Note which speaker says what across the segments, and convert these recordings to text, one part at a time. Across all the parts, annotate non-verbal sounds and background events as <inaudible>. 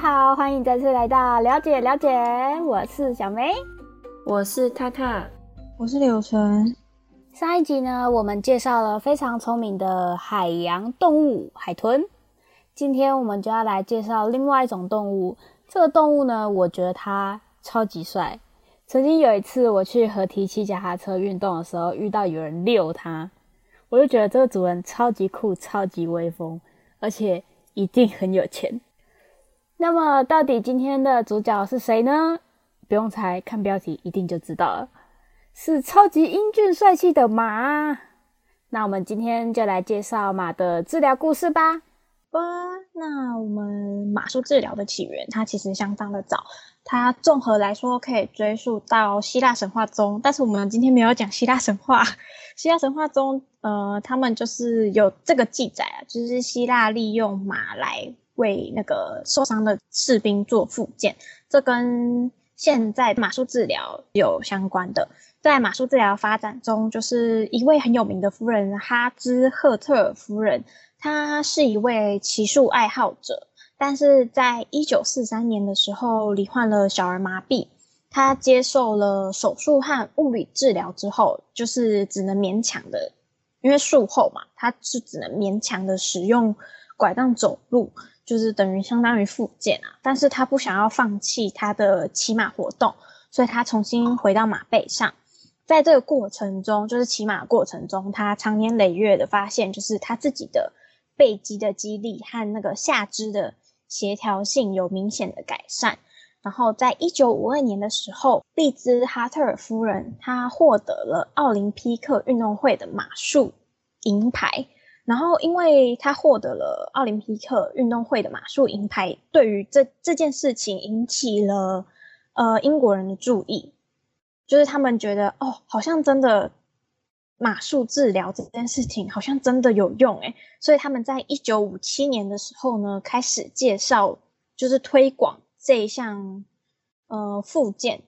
Speaker 1: 好，欢迎再次来到了解了解，我是小梅，
Speaker 2: 我是踏踏，
Speaker 3: 我是柳纯。
Speaker 1: 上一集呢，我们介绍了非常聪明的海洋动物海豚，今天我们就要来介绍另外一种动物。这个动物呢，我觉得它超级帅。曾经有一次我去河堤骑脚踏车运动的时候，遇到有人遛它，我就觉得这个主人超级酷、超级威风，而且一定很有钱。那么，到底今天的主角是谁呢？不用猜，看标题一定就知道了，是超级英俊帅气的马。那我们今天就来介绍马的治疗故事吧。
Speaker 3: 吧，那我们马术治疗的起源，它其实相当的早，它综合来说可以追溯到希腊神话中。但是我们今天没有讲希腊神话，<laughs> 希腊神话中，呃，他们就是有这个记载啊，就是希腊利用马来。为那个受伤的士兵做复健，这跟现在马术治疗有相关的。在马术治疗发展中，就是一位很有名的夫人哈兹赫特夫人，她是一位骑术爱好者，但是在一九四三年的时候罹患了小儿麻痹，她接受了手术和物理治疗之后，就是只能勉强的，因为术后嘛，她是只能勉强的使用拐杖走路。就是等于相当于复健啊，但是他不想要放弃他的骑马活动，所以他重新回到马背上。在这个过程中，就是骑马过程中，他长年累月的发现，就是他自己的背肌的肌力和那个下肢的协调性有明显的改善。然后在一九五二年的时候，丽兹哈特尔夫人她获得了奥林匹克运动会的马术银牌。然后，因为他获得了奥林匹克运动会的马术银牌，对于这这件事情引起了呃英国人的注意，就是他们觉得哦，好像真的马术治疗这件事情好像真的有用诶，所以他们在一九五七年的时候呢，开始介绍，就是推广这一项呃附件，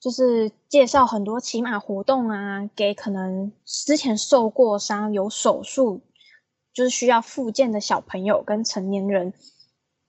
Speaker 3: 就是介绍很多骑马活动啊，给可能之前受过伤有手术。就是需要复健的小朋友跟成年人，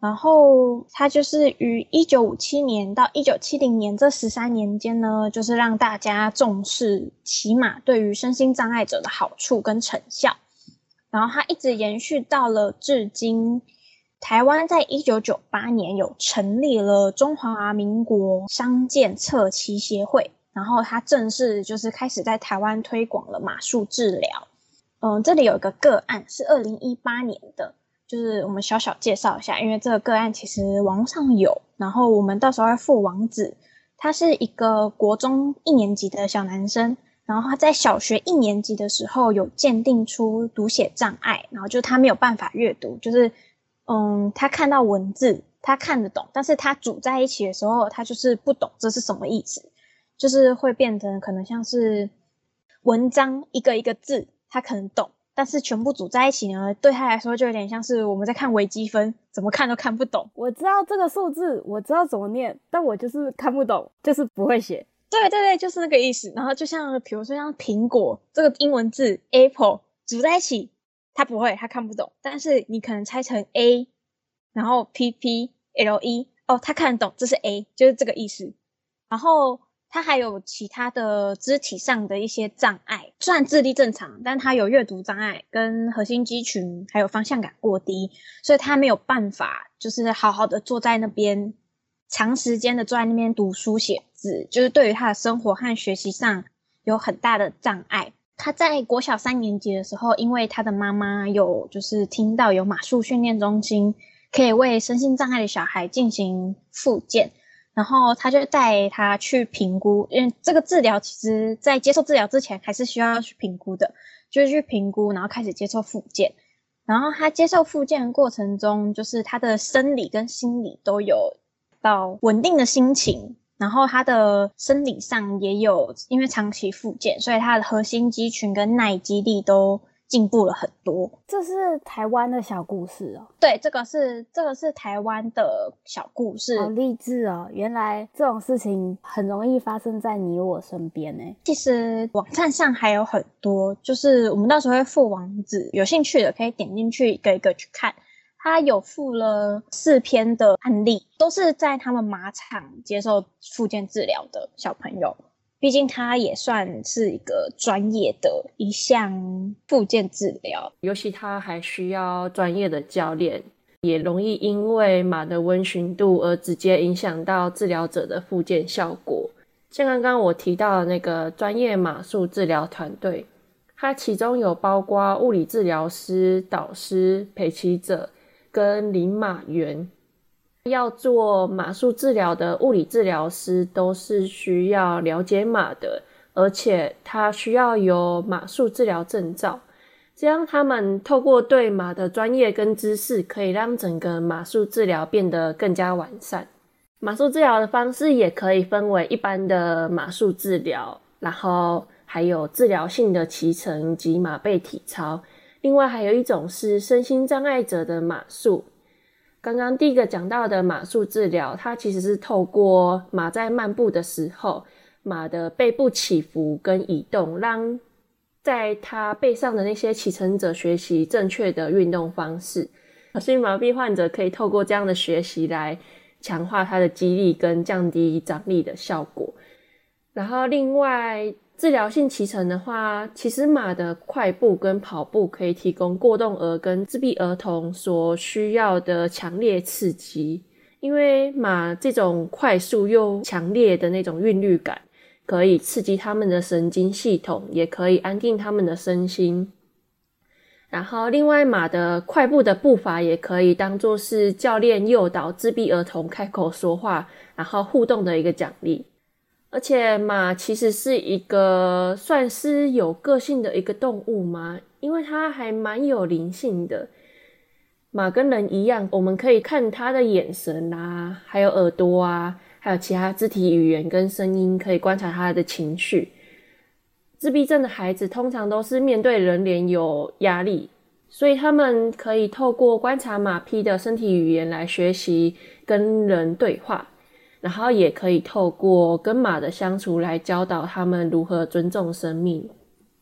Speaker 3: 然后他就是于一九五七年到一九七零年这十三年间呢，就是让大家重视骑马对于身心障碍者的好处跟成效，然后他一直延续到了至今。台湾在一九九八年有成立了中华民国伤健侧骑协会，然后他正式就是开始在台湾推广了马术治疗。嗯，这里有一个个案是二零一八年的，就是我们小小介绍一下，因为这个个案其实网上有，然后我们到时候会附网址。他是一个国中一年级的小男生，然后他在小学一年级的时候有鉴定出读写障碍，然后就他没有办法阅读，就是嗯，他看到文字他看得懂，但是他组在一起的时候，他就是不懂这是什么意思，就是会变成可能像是文章一个一个字。他可能懂，但是全部组在一起呢，对他来说就有点像是我们在看微积分，怎么看都看不懂。
Speaker 1: 我知道这个数字，我知道怎么念，但我就是看不懂，就是不会写。
Speaker 3: 对对对，就是那个意思。然后就像比如说像苹果这个英文字 apple 组在一起，他不会，他看不懂。但是你可能拆成 a，然后 p p l e，哦，他看得懂，这是 a，就是这个意思。然后。他还有其他的肢体上的一些障碍，虽然智力正常，但他有阅读障碍跟核心肌群还有方向感过低，所以他没有办法就是好好的坐在那边，长时间的坐在那边读书写字，就是对于他的生活和学习上有很大的障碍。他在国小三年级的时候，因为他的妈妈有就是听到有马术训练中心可以为身心障碍的小孩进行复健。然后他就带他去评估，因为这个治疗其实在接受治疗之前还是需要去评估的，就是去评估，然后开始接受复健。然后他接受复健的过程中，就是他的生理跟心理都有到稳定的心情，然后他的生理上也有，因为长期复健，所以他的核心肌群跟耐肌力都进步了很多，
Speaker 1: 这是台湾的小故事哦。
Speaker 3: 对，这个是这个是台湾的小故事，
Speaker 1: 好励志哦！原来这种事情很容易发生在你我身边呢。
Speaker 3: 其实网站上还有很多，就是我们到时候会附网址，有兴趣的可以点进去一个一个去看。他有附了四篇的案例，都是在他们马场接受复健治疗的小朋友。毕竟它也算是一个专业的一项复健治疗，
Speaker 2: 尤其他还需要专业的教练，也容易因为马的温驯度而直接影响到治疗者的复健效果。像刚刚我提到的那个专业马术治疗团队，它其中有包括物理治疗师、导师、陪骑者跟领马员。要做马术治疗的物理治疗师都是需要了解马的，而且他需要有马术治疗证照，这样他们透过对马的专业跟知识，可以让整个马术治疗变得更加完善。马术治疗的方式也可以分为一般的马术治疗，然后还有治疗性的骑乘及马背体操，另外还有一种是身心障碍者的马术。刚刚第一个讲到的马术治疗，它其实是透过马在漫步的时候，马的背部起伏跟移动，让在它背上的那些骑乘者学习正确的运动方式。心麻痹患者可以透过这样的学习来强化他的肌力跟降低张力的效果。然后另外，治疗性骑乘的话，其实马的快步跟跑步可以提供过动儿跟自闭儿童所需要的强烈刺激，因为马这种快速又强烈的那种韵律感，可以刺激他们的神经系统，也可以安定他们的身心。然后，另外马的快步的步伐也可以当做是教练诱导自闭儿童开口说话，然后互动的一个奖励。而且马其实是一个算是有个性的一个动物嘛，因为它还蛮有灵性的。马跟人一样，我们可以看它的眼神啊，还有耳朵啊，还有其他肢体语言跟声音，可以观察它的情绪。自闭症的孩子通常都是面对人脸有压力，所以他们可以透过观察马匹的身体语言来学习跟人对话。然后也可以透过跟马的相处来教导他们如何尊重生命。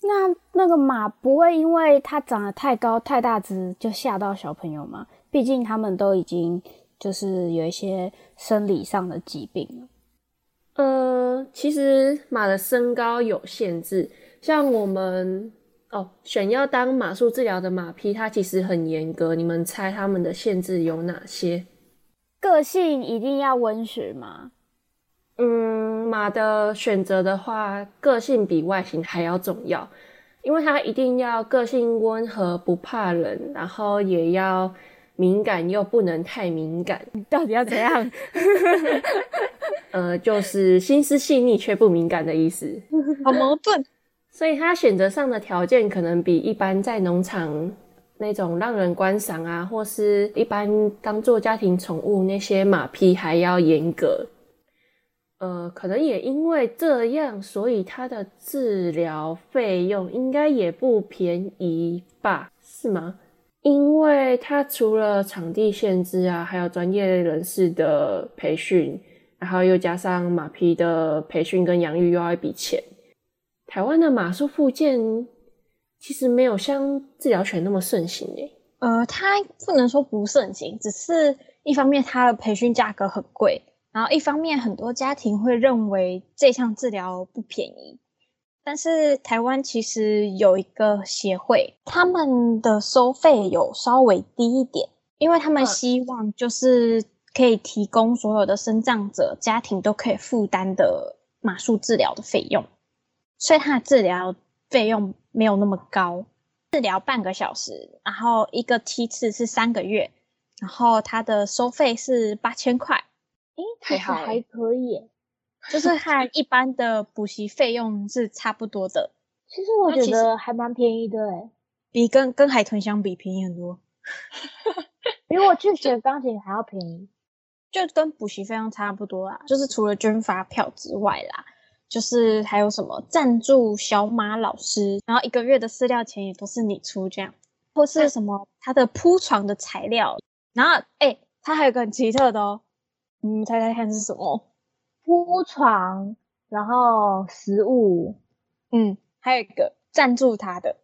Speaker 1: 那那个马不会因为它长得太高太大只就吓到小朋友吗？毕竟他们都已经就是有一些生理上的疾病了。
Speaker 2: 呃，其实马的身高有限制，像我们哦选要当马术治疗的马匹，它其实很严格。你们猜他们的限制有哪些？
Speaker 1: 个性一定要温驯吗？
Speaker 2: 嗯，马的选择的话，个性比外形还要重要，因为它一定要个性温和，不怕冷，然后也要敏感又不能太敏感。<laughs>
Speaker 1: 到底要怎样？<laughs>
Speaker 2: 呃，就是心思细腻却不敏感的意思。
Speaker 3: 好矛盾。
Speaker 2: 所以它选择上的条件可能比一般在农场。那种让人观赏啊，或是一般当做家庭宠物那些马匹还要严格。呃，可能也因为这样，所以它的治疗费用应该也不便宜吧？是吗？因为它除了场地限制啊，还有专业人士的培训，然后又加上马匹的培训跟养育，又要一笔钱。台湾的马术附件。其实没有像治疗犬那么盛行诶。
Speaker 3: 呃，它不能说不盛行，只是一方面它的培训价格很贵，然后一方面很多家庭会认为这项治疗不便宜。但是台湾其实有一个协会，他们的收费有稍微低一点，因为他们希望就是可以提供所有的生障者家庭都可以负担的马术治疗的费用，所以它的治疗费用没有那么高，治疗半个小时，然后一个梯次是三个月，然后它的收费是八千块，
Speaker 1: 诶，还还可以，
Speaker 3: 就是和一般的补习费用是差不多的。<laughs>
Speaker 1: 其实我觉得还蛮便宜的诶，
Speaker 3: 比跟跟海豚相比便宜很多，<laughs>
Speaker 1: 比我去学钢琴还要便宜，
Speaker 3: 就跟补习费用差不多啦，就是除了捐发票之外啦。就是还有什么赞助小马老师，然后一个月的饲料钱也都是你出这样，或是什么他的铺床的材料，然后哎，他还有个很奇特的哦，你们猜猜看是什么？
Speaker 1: 铺床，然后食物，
Speaker 3: 嗯，还有一个赞助他的，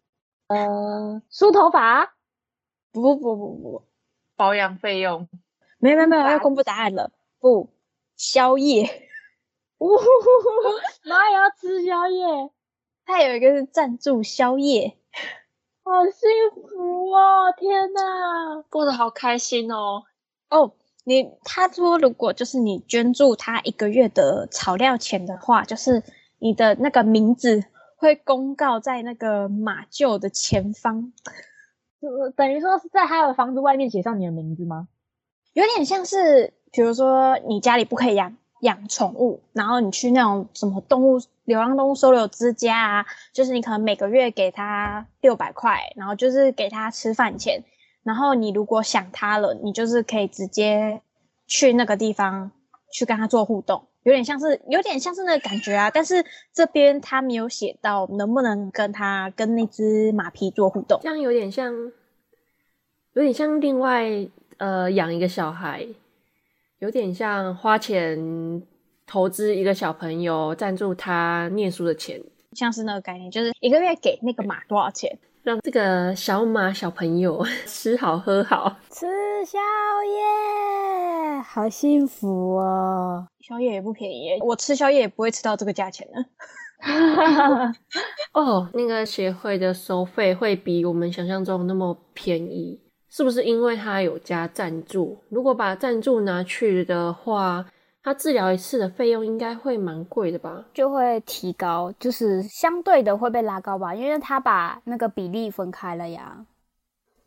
Speaker 1: 呃，梳头发？
Speaker 3: 不不不不不，
Speaker 4: 保养费用。
Speaker 3: 没有没有没有，要公布答案了。不，宵夜。呜呼呼呼，妈也要吃宵夜。他有一个是赞助宵夜，
Speaker 1: 好幸福哦！天哪，
Speaker 4: 过得好开心哦。
Speaker 3: 哦，你他说如果就是你捐助他一个月的草料钱的话，就是你的那个名字会公告在那个马厩的前方，
Speaker 1: 等于说是在他的房子外面写上你的名字吗？
Speaker 3: 有点像是，比如说你家里不可以养养宠物，然后你去那种什么动物流浪动物收留之家啊，就是你可能每个月给他六百块，然后就是给他吃饭钱，然后你如果想他了，你就是可以直接去那个地方去跟他做互动，有点像是有点像是那个感觉啊。但是这边他没有写到能不能跟他跟那只马匹做互动，
Speaker 2: 这样有点像，有点像另外。呃，养一个小孩，有点像花钱投资一个小朋友，赞助他念书的钱，
Speaker 3: 像是那个概念，就是一个月给那个马多少钱，
Speaker 2: 让这个小马小朋友 <laughs> 吃好喝好，
Speaker 1: 吃宵夜，好幸福哦！
Speaker 3: 宵夜也不便宜，我吃宵夜也不会吃到这个价钱呢。<laughs>
Speaker 2: 哦，那个协会的收费会比我们想象中那么便宜。是不是因为他有加赞助？如果把赞助拿去的话，他治疗一次的费用应该会蛮贵的吧？
Speaker 1: 就会提高，就是相对的会被拉高吧，因为他把那个比例分开了呀。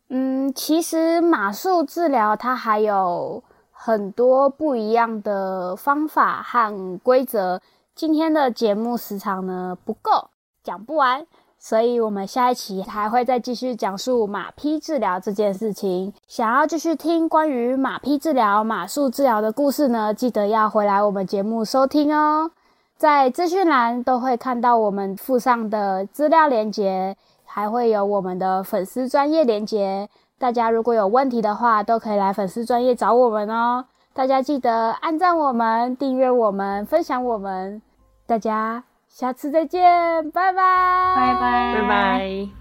Speaker 1: 嗯，其实马术治疗它还有很多不一样的方法和规则。今天的节目时长呢不够，讲不完。所以，我们下一期还会再继续讲述马匹治疗这件事情。想要继续听关于马匹治疗、马术治疗的故事呢，记得要回来我们节目收听哦。在资讯栏都会看到我们附上的资料连接，还会有我们的粉丝专业连接。大家如果有问题的话，都可以来粉丝专业找我们哦。大家记得按赞我们、订阅我们、分享我们。大家。下次再见，拜拜，
Speaker 3: 拜拜，
Speaker 2: 拜拜。